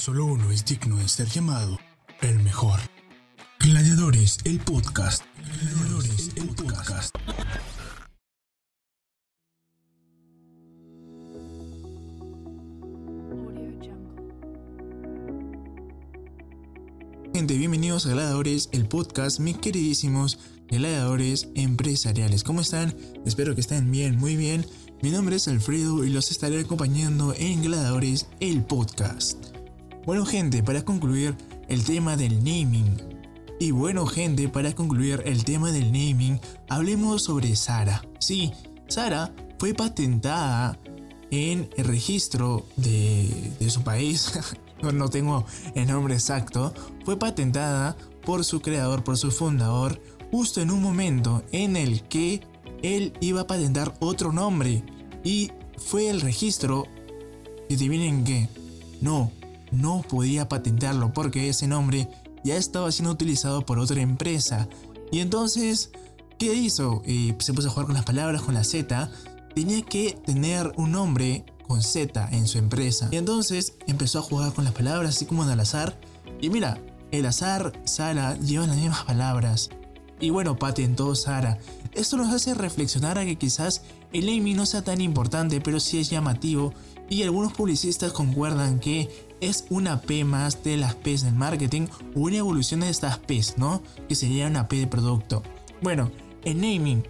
Solo uno es digno de ser llamado el mejor. Gladiadores, el podcast. Gladiadores, el podcast. Gente, bienvenidos a Gladiadores, el podcast, mis queridísimos gladiadores empresariales. ¿Cómo están? Espero que estén bien, muy bien. Mi nombre es Alfredo y los estaré acompañando en Gladiadores, el podcast. Bueno gente, para concluir el tema del naming. Y bueno gente, para concluir el tema del naming, hablemos sobre Sara. Sí, Sara fue patentada en el registro de, su país. no tengo el nombre exacto. Fue patentada por su creador, por su fundador, justo en un momento en el que él iba a patentar otro nombre. Y fue el registro. Y adivinen qué. No, no podía patentarlo porque ese nombre ya estaba siendo utilizado por otra empresa. Y entonces, ¿qué hizo? Se puso a jugar con las palabras, con la Z. Tenía que tener un nombre con Z en su empresa. Y entonces empezó a jugar con las palabras, así como en al azar. Y mira, el azar, Sara, llevan las mismas palabras. Y bueno, patentó Sara. Esto nos hace reflexionar a que quizás el naming no sea tan importante, pero sí es llamativo. Y algunos publicistas concuerdan que es una P más de las P's del marketing o una evolución de estas P's, ¿no? Que sería una P de producto. Bueno, el naming.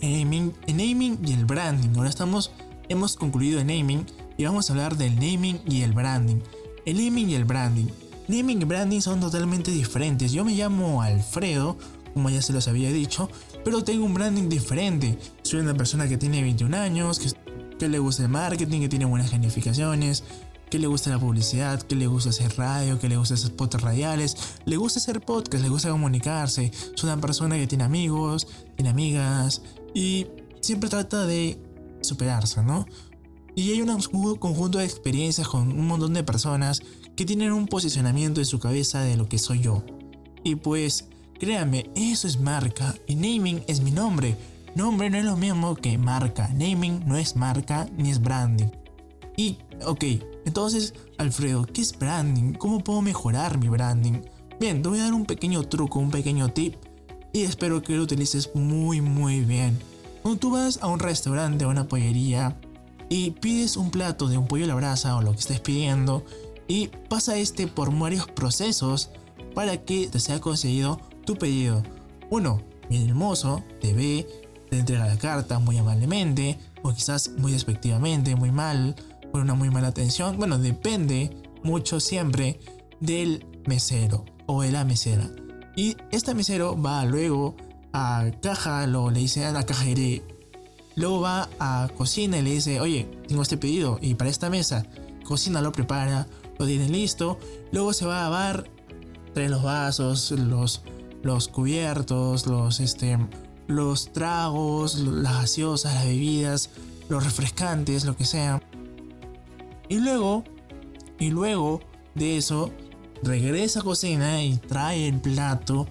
El naming, naming y el branding. Ahora estamos, hemos concluido el naming y vamos a hablar del naming y el branding. El naming y el branding. Naming y branding son totalmente diferentes. Yo me llamo Alfredo, como ya se los había dicho, pero tengo un branding diferente. Soy una persona que tiene 21 años, que, le gusta el marketing, que tiene buenas gamificaciones, que le gusta la publicidad, que le gusta hacer radio, que le gusta hacer spots radiales, le gusta hacer podcast, le gusta comunicarse. Es una persona que tiene amigos, tiene amigas y siempre trata de superarse, ¿no? Y hay un conjunto de experiencias con un montón de personas que tienen un posicionamiento en su cabeza de lo que soy yo. Y pues, créanme, eso es marca y naming es mi nombre. Nombre no es lo mismo que marca. Naming no es marca ni es branding. Y, ok, entonces, Alfredo, ¿qué es branding? ¿Cómo puedo mejorar mi branding? Bien, te voy a dar un pequeño truco, un pequeño tip y espero que lo utilices muy muy bien. Cuando tú vas a un restaurante o una pollería y pides un plato de un pollo a la brasa o lo que estés pidiendo y pasa este por varios procesos para que te sea conseguido tu pedido. Uno, el mozo te ve, te entrega la carta muy amablemente o quizás muy despectivamente, muy mal una muy mala atención. Bueno, depende mucho siempre del mesero o de la mesera. Y este mesero va luego a caja, lo le dice a la caja y luego va a cocina y le dice, oye, tengo este pedido y para esta mesa, cocina lo prepara, lo tiene listo, luego se va a bar, trae los vasos, los, los cubiertos, los, este, los tragos, las gaseosas, las bebidas, los refrescantes, lo que sea. Y luego, y luego de eso, regresa a cocina y trae el plato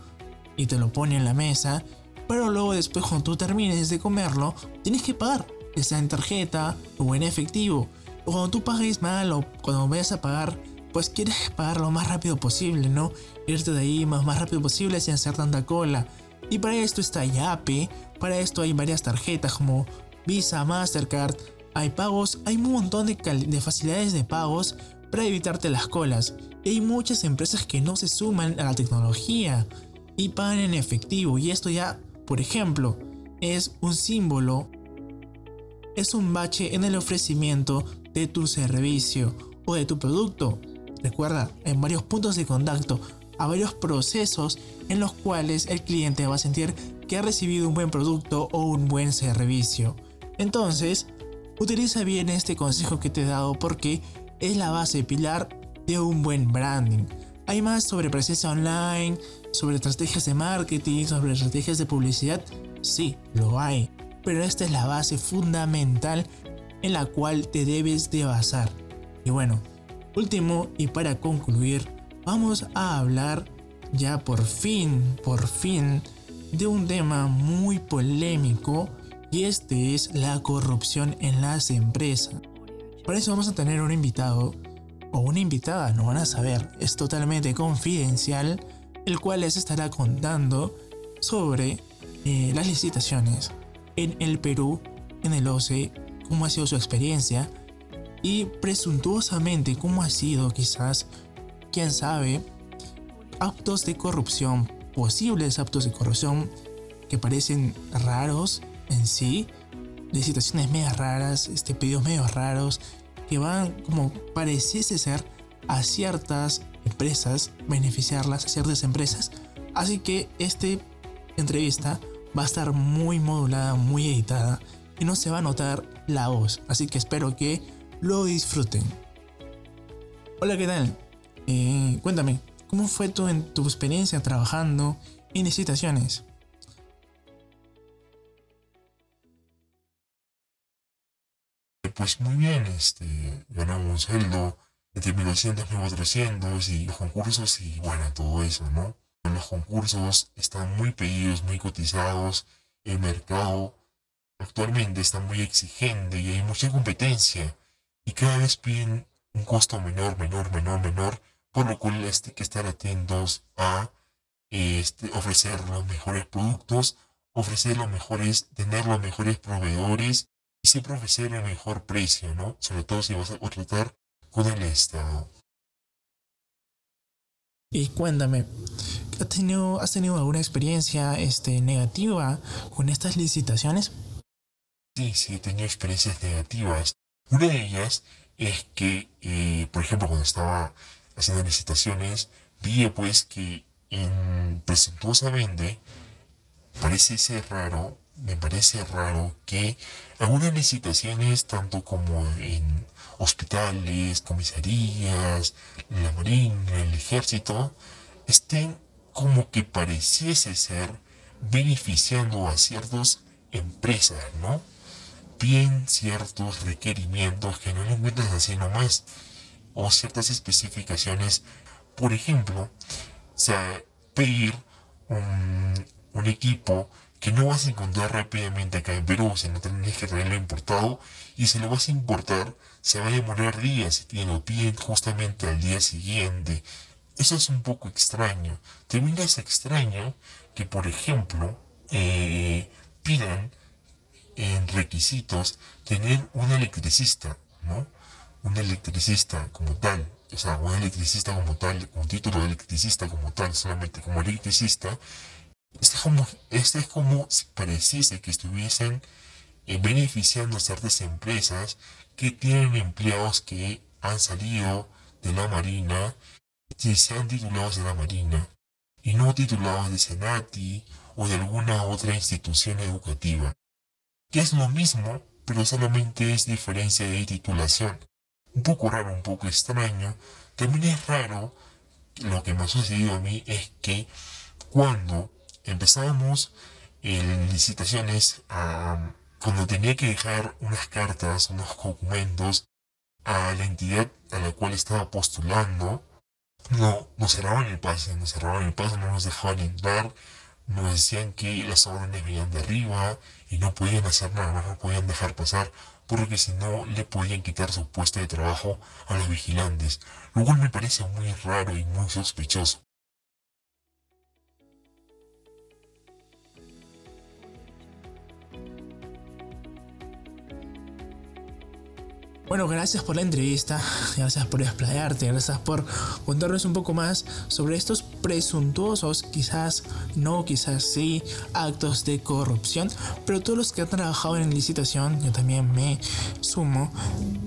y te lo pone en la mesa. Pero luego después cuando tú termines de comerlo, tienes que pagar, ya sea en tarjeta o en efectivo. O cuando tú pagues mal o cuando vayas a pagar, pues quieres pagar lo más rápido posible, ¿no? Irte de ahí más, más rápido posible sin hacer tanta cola. Y para esto está Yape, para esto hay varias tarjetas como Visa, Mastercard, hay pagos, hay un montón de, de facilidades de pagos para evitarte las colas. Y hay muchas empresas que no se suman a la tecnología y pagan en efectivo. Y esto ya, por ejemplo, es un símbolo, es un bache en el ofrecimiento de tu servicio o de tu producto. Recuerda, en varios puntos de contacto, a varios procesos en los cuales el cliente va a sentir que ha recibido un buen producto o un buen servicio. Entonces, Utiliza bien este consejo que te he dado porque es la base pilar de un buen branding. Hay más sobre presencia online, sobre estrategias de marketing, sobre estrategias de publicidad. Sí, lo hay. Pero esta es la base fundamental en la cual te debes de basar. Y bueno, último y para concluir, vamos a hablar ya por fin, por fin, de un tema muy polémico y este es la corrupción en las empresas. Para eso vamos a tener un invitado, o una invitada, no van a saber, es totalmente confidencial, el cual les estará contando sobre eh, las licitaciones en el Perú, en el OCE, cómo ha sido su experiencia y presuntuosamente cómo ha sido quizás, quién sabe, actos de corrupción, posibles actos de corrupción que parecen raros en sí, de situaciones medio raras, este, pedidos medio raros, que van como pareciese ser a ciertas empresas, beneficiarlas a ciertas empresas. Así que esta entrevista va a estar muy modulada, muy editada y no se va a notar la voz. Así que espero que lo disfruten. Hola, ¿qué tal? Eh, cuéntame, ¿cómo fue tu, en tu experiencia trabajando en licitaciones? pues muy bien, este, ganamos un sueldo entre 1200 y 1400 y los concursos y bueno, todo eso, ¿no? Los concursos están muy pedidos, muy cotizados, el mercado actualmente está muy exigente y hay mucha competencia y cada vez piden un costo menor, menor, menor, menor, por lo cual este, hay que estar atentos a este, ofrecer los mejores productos, ofrecer los mejores, tener los mejores proveedores y siempre ofrecer el mejor precio, ¿no? Sobre todo si vas a contratar con el Estado. Y cuéntame, ¿has tenido, ¿has tenido alguna experiencia este, negativa con estas licitaciones? Sí, sí, he tenido experiencias negativas. Una de ellas es que, eh, por ejemplo, cuando estaba haciendo licitaciones, vi pues que en, presuntuosamente parece ser raro me parece raro que algunas licitaciones, tanto como en hospitales, comisarías, la marina, el ejército, estén como que pareciese ser beneficiando a ciertas empresas, ¿no? Bien ciertos requerimientos que no lo metas así nomás, o ciertas especificaciones, por ejemplo, o sea, pedir un, un equipo que no vas a encontrar rápidamente acá en Perú, si no tenés que traerlo importado, y si lo vas a importar, se va a demorar días y lo piden justamente al día siguiente. Eso es un poco extraño. También es extraño que, por ejemplo, eh, pidan en requisitos tener un electricista, ¿no? Un electricista como tal, o sea, un electricista como tal, un título de electricista como tal, solamente como electricista, este es como, este es como si pareciese que estuviesen eh, beneficiando a ciertas empresas que tienen empleados que han salido de la Marina, que sean titulados de la Marina, y no titulados de Senati o de alguna otra institución educativa. Que es lo mismo, pero solamente es diferencia de titulación. Un poco raro, un poco extraño. También es raro, lo que me ha sucedido a mí es que cuando empezamos en licitaciones cuando tenía que dejar unas cartas, unos documentos a la entidad a la cual estaba postulando, no, nos cerraban el pase, nos cerraban el pase, no nos dejaban entrar, nos decían que las órdenes venían de arriba y no podían hacer nada, no podían dejar pasar, porque si no le podían quitar su puesto de trabajo a los vigilantes, lo cual me parece muy raro y muy sospechoso. Bueno, gracias por la entrevista, gracias por explayarte, gracias por contarnos un poco más sobre estos presuntuosos, quizás no, quizás sí, actos de corrupción, pero todos los que han trabajado en licitación, yo también me sumo,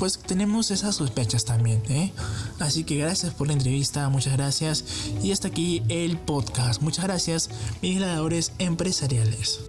pues tenemos esas sospechas también, ¿eh? Así que gracias por la entrevista, muchas gracias y hasta aquí el podcast. Muchas gracias, mis empresariales.